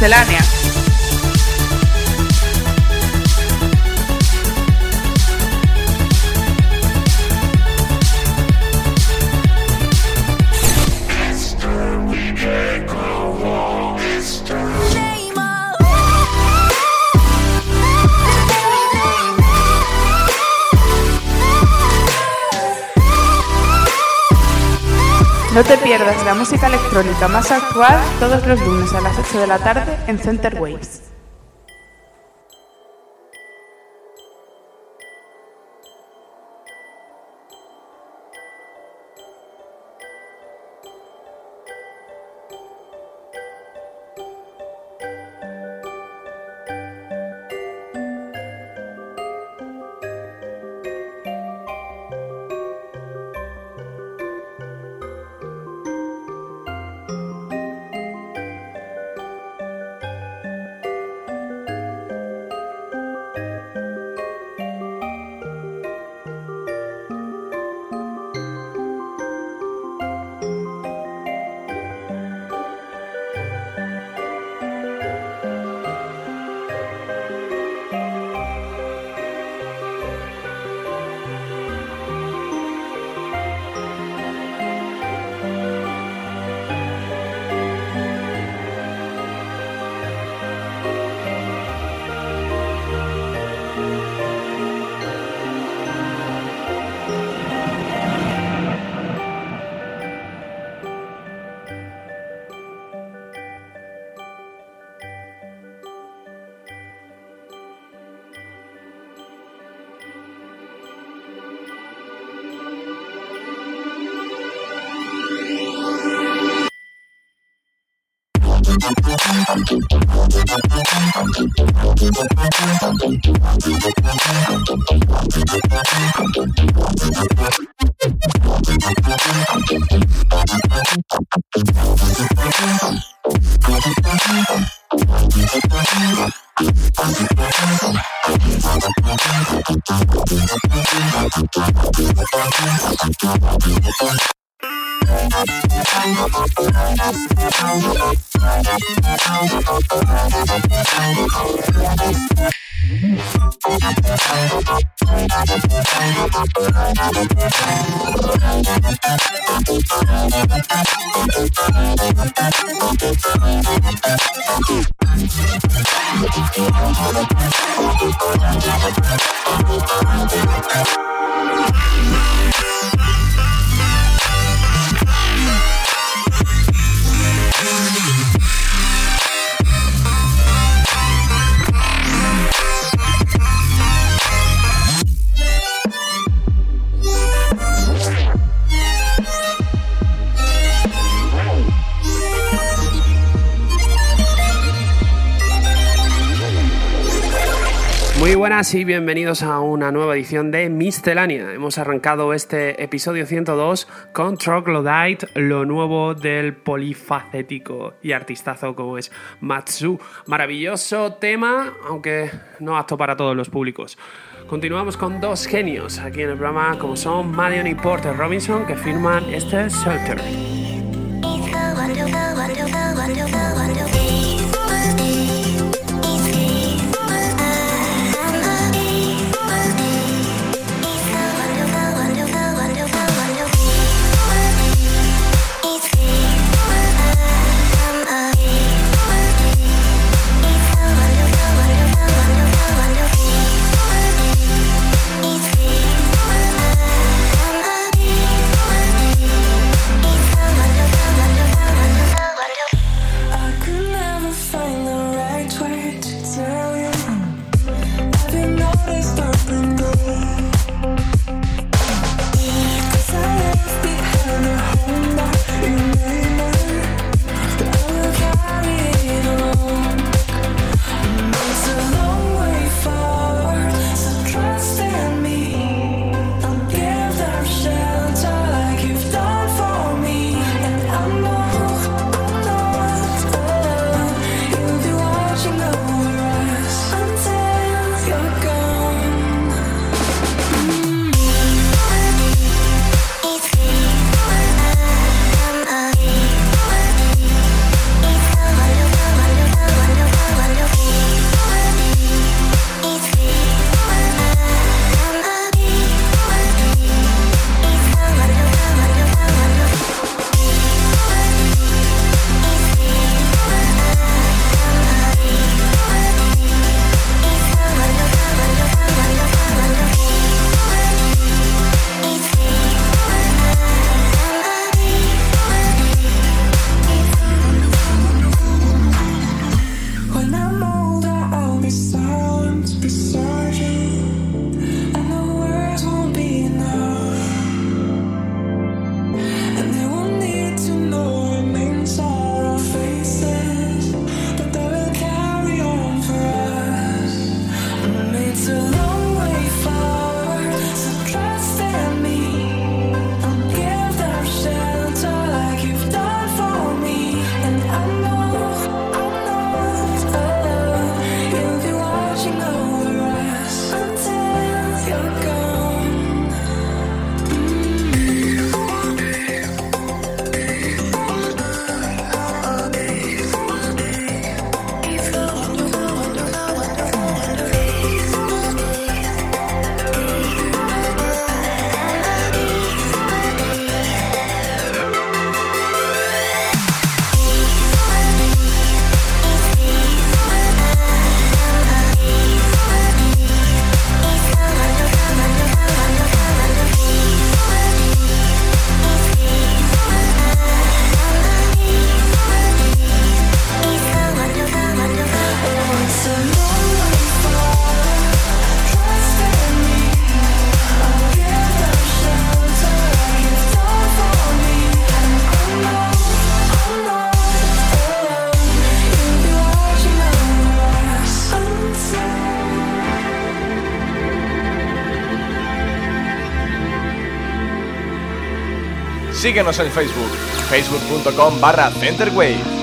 Miscelánea. No te pierdas la música electrónica más actual todos los lunes a las 8 de la tarde en Center Waves. Buenas y bienvenidos a una nueva edición de Miscelánea. Hemos arrancado este episodio 102 con Troglodyte, lo nuevo del polifacético y artistazo como es Matsu. Maravilloso tema, aunque no apto para todos los públicos. Continuamos con dos genios aquí en el programa como son Madion y Porter Robinson que firman este Shelter. Síguenos en Facebook, facebook.com barra Centerwave.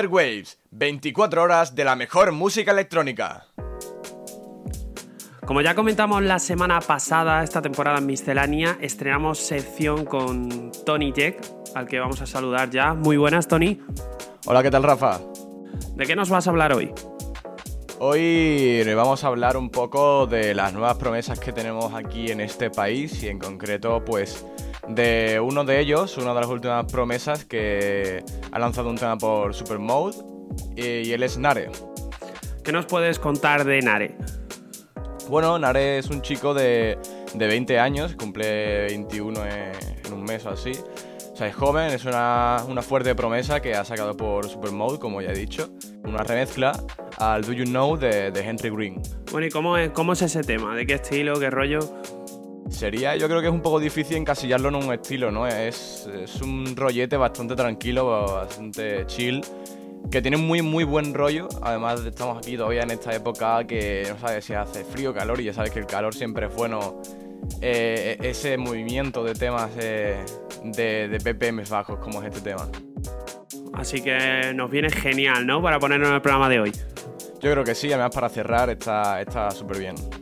Waves, 24 horas de la mejor música electrónica. Como ya comentamos la semana pasada, esta temporada en Miscelánea, estrenamos sección con Tony Jack, al que vamos a saludar ya. Muy buenas, Tony. Hola, ¿qué tal, Rafa? ¿De qué nos vas a hablar hoy? Hoy vamos a hablar un poco de las nuevas promesas que tenemos aquí en este país y en concreto, pues, de uno de ellos, una de las últimas promesas que ha lanzado un tema por Supermode y, y él es Nare. ¿Qué nos puedes contar de Nare? Bueno, Nare es un chico de, de 20 años, cumple 21 en, en, un mes o así. O sea, es joven, es una, una, fuerte promesa que ha sacado por Supermode, como ya he dicho. Una remezcla al Do You Know de, de Henry Green. Bueno, ¿y cómo es, cómo es ese tema? ¿De qué estilo, qué rollo? Sería, yo creo que es un poco difícil encasillarlo en un estilo, ¿no? Es, es un rollete bastante tranquilo, bastante chill que tiene muy muy buen rollo. Además estamos aquí todavía en esta época que no sabes si hace frío o calor y ya sabes que el calor siempre es bueno. Eh, ese movimiento de temas eh, de, de BPM bajos como es este tema. Así que nos viene genial, ¿no? Para ponernos en el programa de hoy. Yo creo que sí, además para cerrar está súper bien.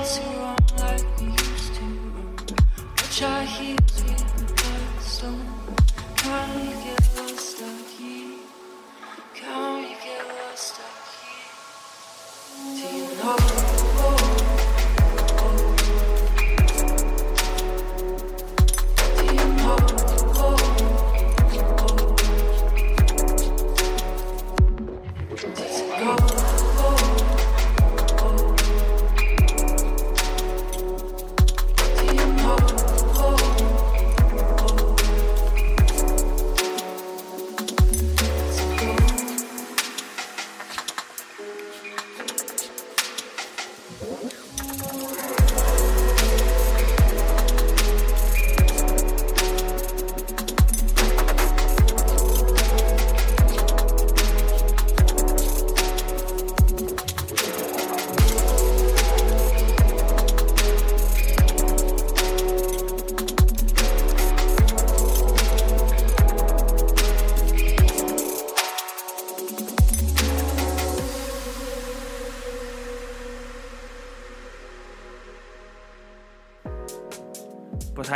dance around like we used to. Reach our heels,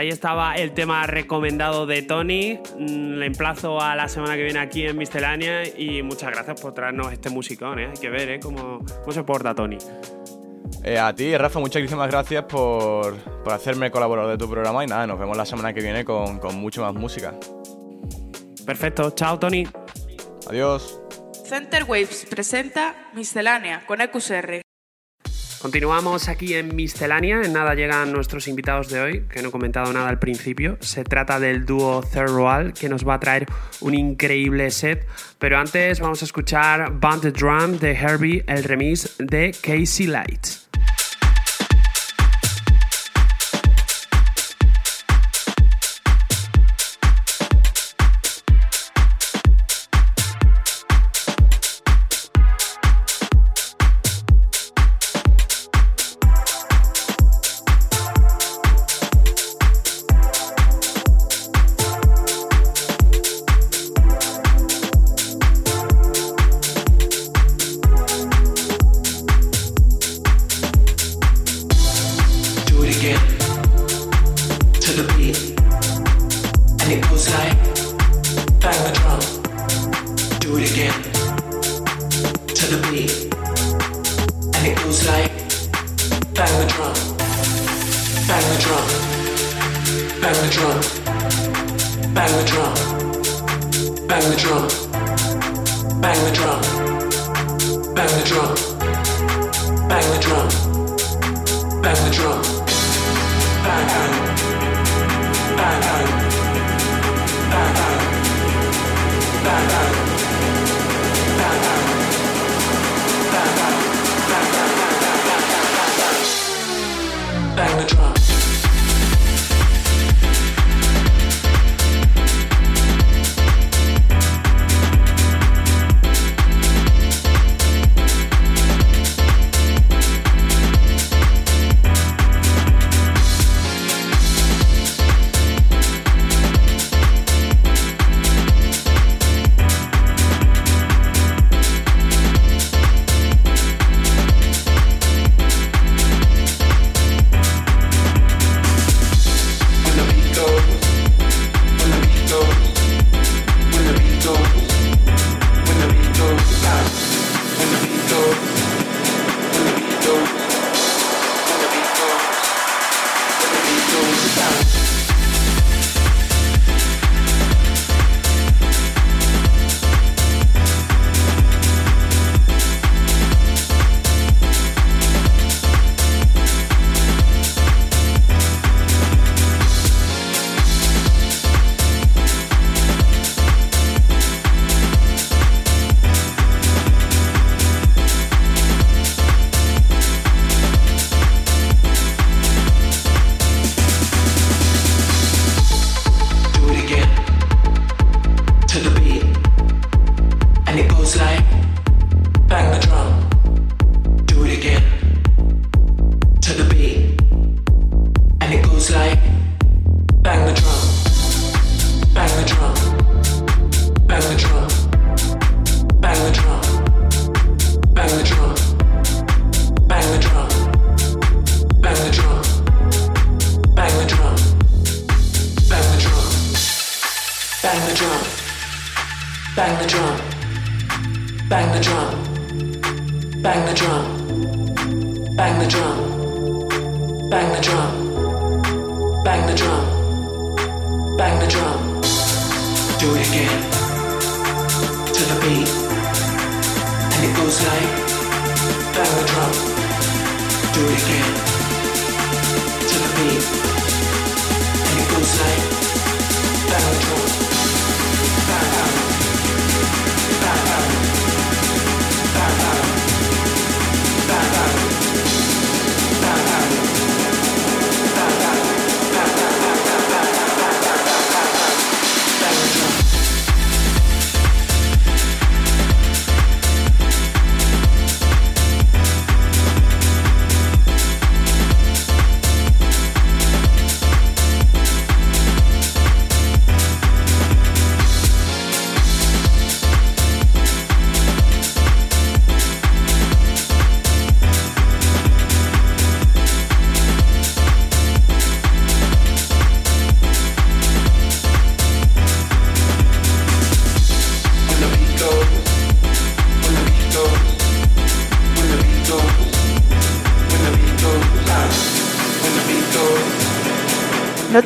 ahí estaba el tema recomendado de Tony. Mm, le emplazo a la semana que viene aquí en Miscelánea y muchas gracias por traernos este musicón. ¿eh? Hay que ver ¿eh? cómo, cómo se porta Tony. Eh, a ti, Rafa, muchísimas gracias por, por, hacerme colaborador de tu programa y nada, nos vemos la semana que viene con, con mucho más música. Perfecto, chao Tony. Adiós. Center Waves presenta Miscelánea con EQCR. Continuamos aquí en Miscelánea. En nada llegan nuestros invitados de hoy, que no he comentado nada al principio. Se trata del dúo Third que nos va a traer un increíble set. Pero antes vamos a escuchar Band the Drum de Herbie, el remix de Casey Lights.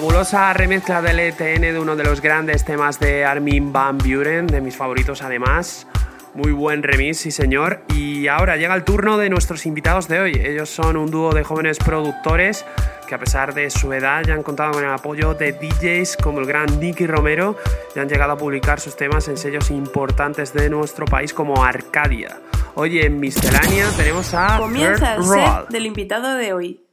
Fabulosa remezcla del ETN de uno de los grandes temas de Armin Van Buren, de mis favoritos además. Muy buen remix, sí señor. Y ahora llega el turno de nuestros invitados de hoy. Ellos son un dúo de jóvenes productores que a pesar de su edad ya han contado con el apoyo de DJs como el gran Nicky Romero y han llegado a publicar sus temas en sellos importantes de nuestro país como Arcadia. Hoy en Miscelánea tenemos a Comienza el set del invitado de hoy.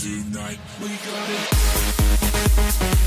tonight. We got it.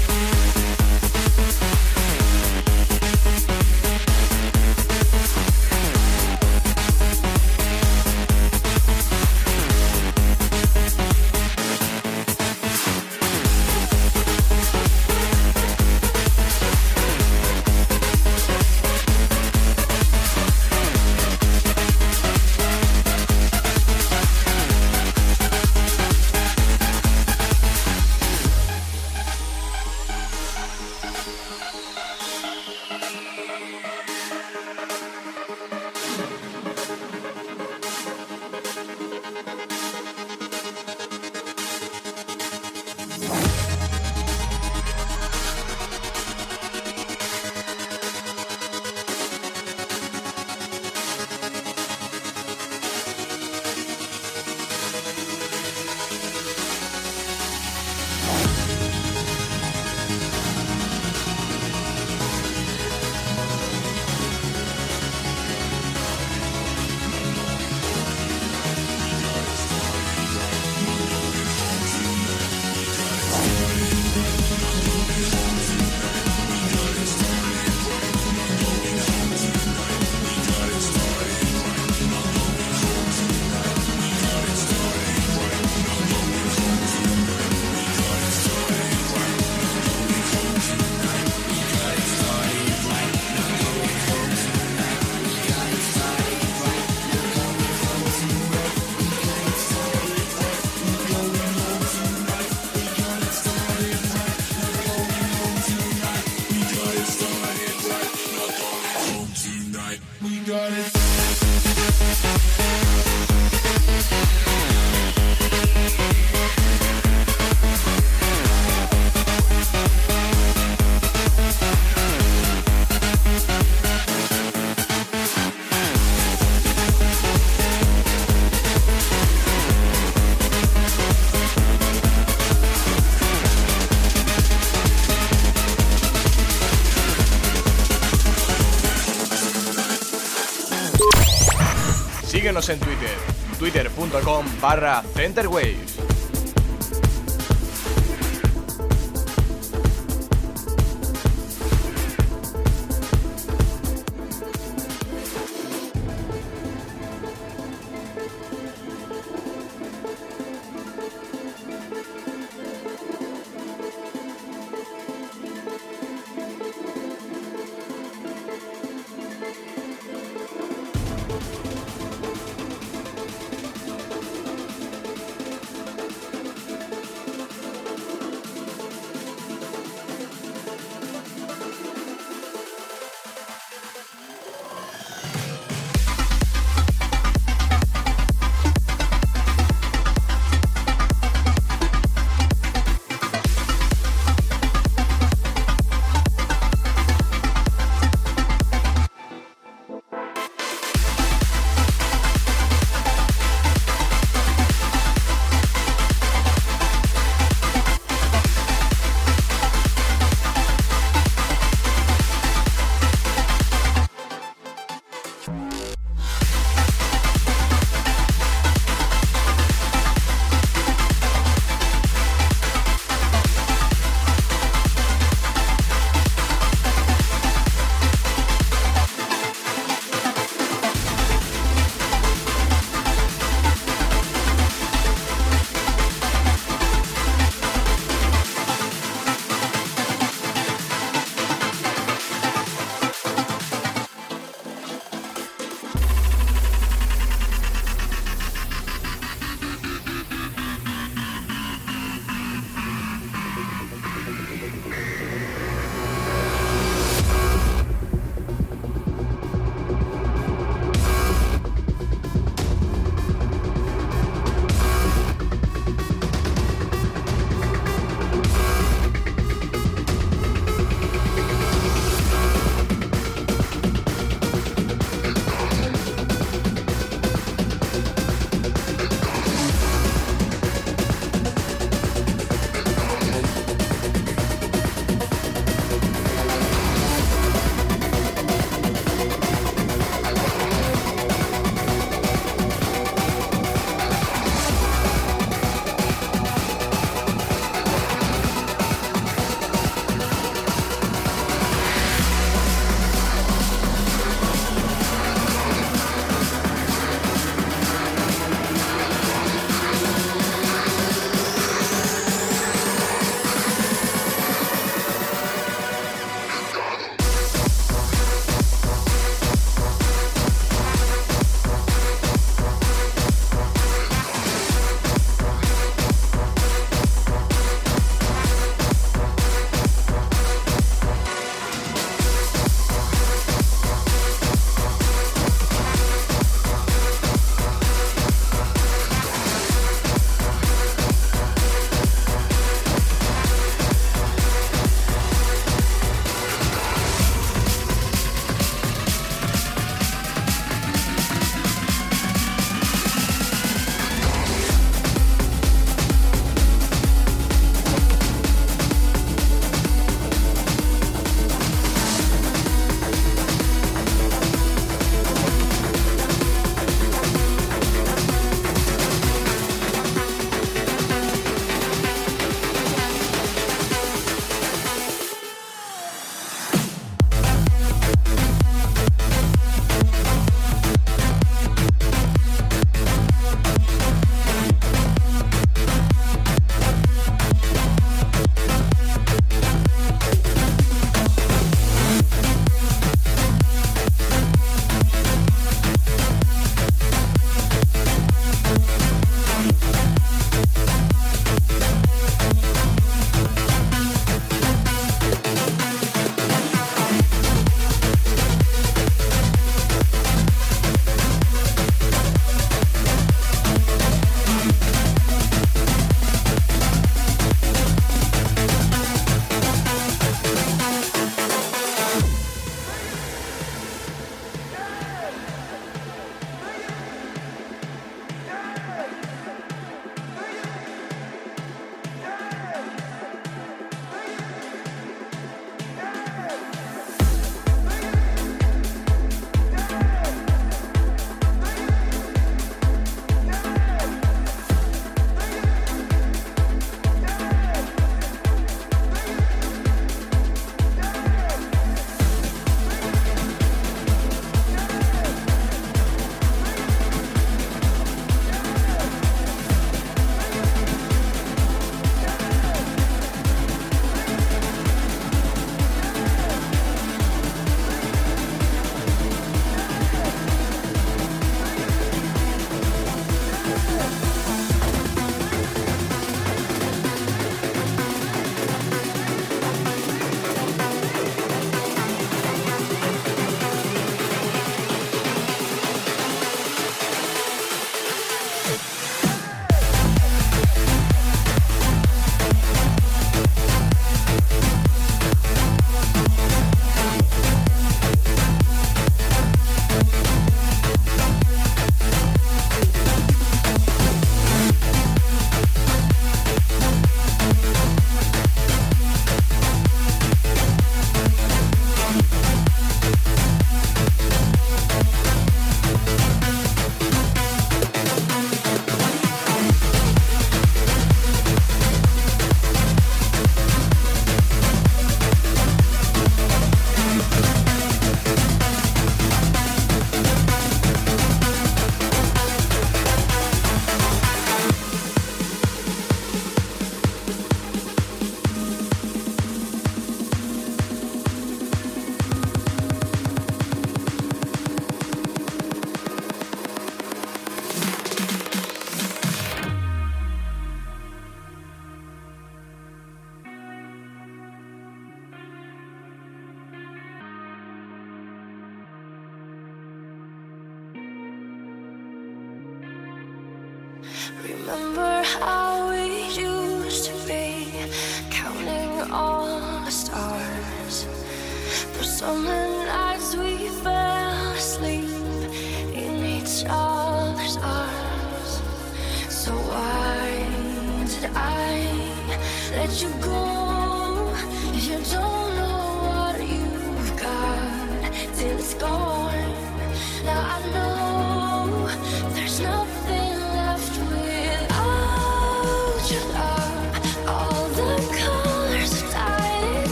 En Twitter, twitter.com barra centerwaves.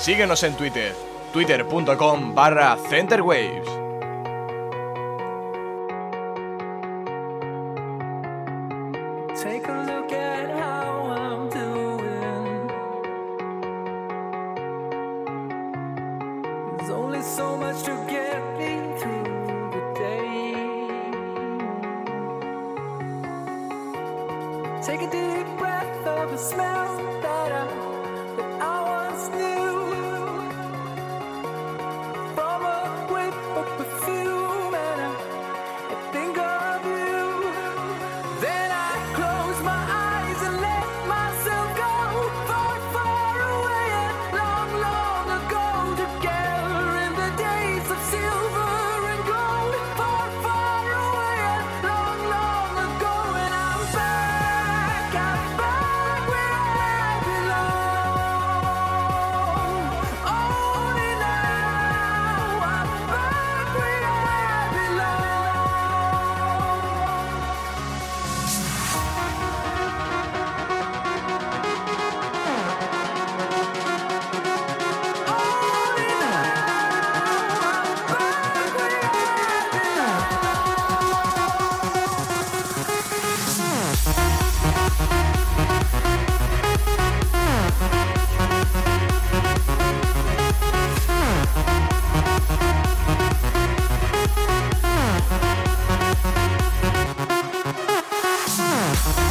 Síguenos en Twitter, twitter.com barra centerwaves.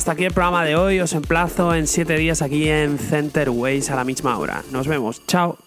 Hasta aquí el programa de hoy. Os emplazo en 7 días aquí en Center Ways a la misma hora. Nos vemos. Chao.